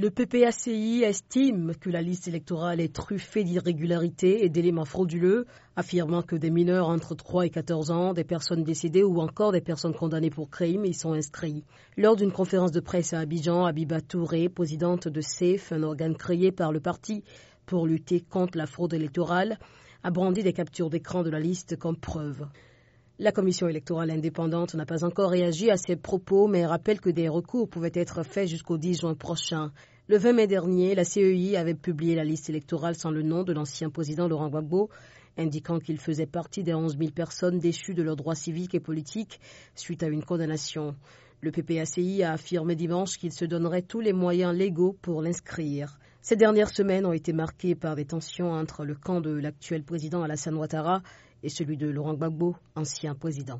Le PPACI estime que la liste électorale est truffée d'irrégularités et d'éléments frauduleux, affirmant que des mineurs entre 3 et 14 ans, des personnes décédées ou encore des personnes condamnées pour crime y sont inscrits. Lors d'une conférence de presse à Abidjan, Abiba Touré, présidente de SAFE, un organe créé par le parti pour lutter contre la fraude électorale, a brandi des captures d'écran de la liste comme preuve. La commission électorale indépendante n'a pas encore réagi à ces propos, mais rappelle que des recours pouvaient être faits jusqu'au 10 juin prochain. Le 20 mai dernier, la CEI avait publié la liste électorale sans le nom de l'ancien président Laurent Gbagbo, indiquant qu'il faisait partie des 11 000 personnes déchues de leurs droits civiques et politiques suite à une condamnation. Le PPACI a affirmé dimanche qu'il se donnerait tous les moyens légaux pour l'inscrire. Ces dernières semaines ont été marquées par des tensions entre le camp de l'actuel président Alassane Ouattara et celui de Laurent Gbagbo, ancien président.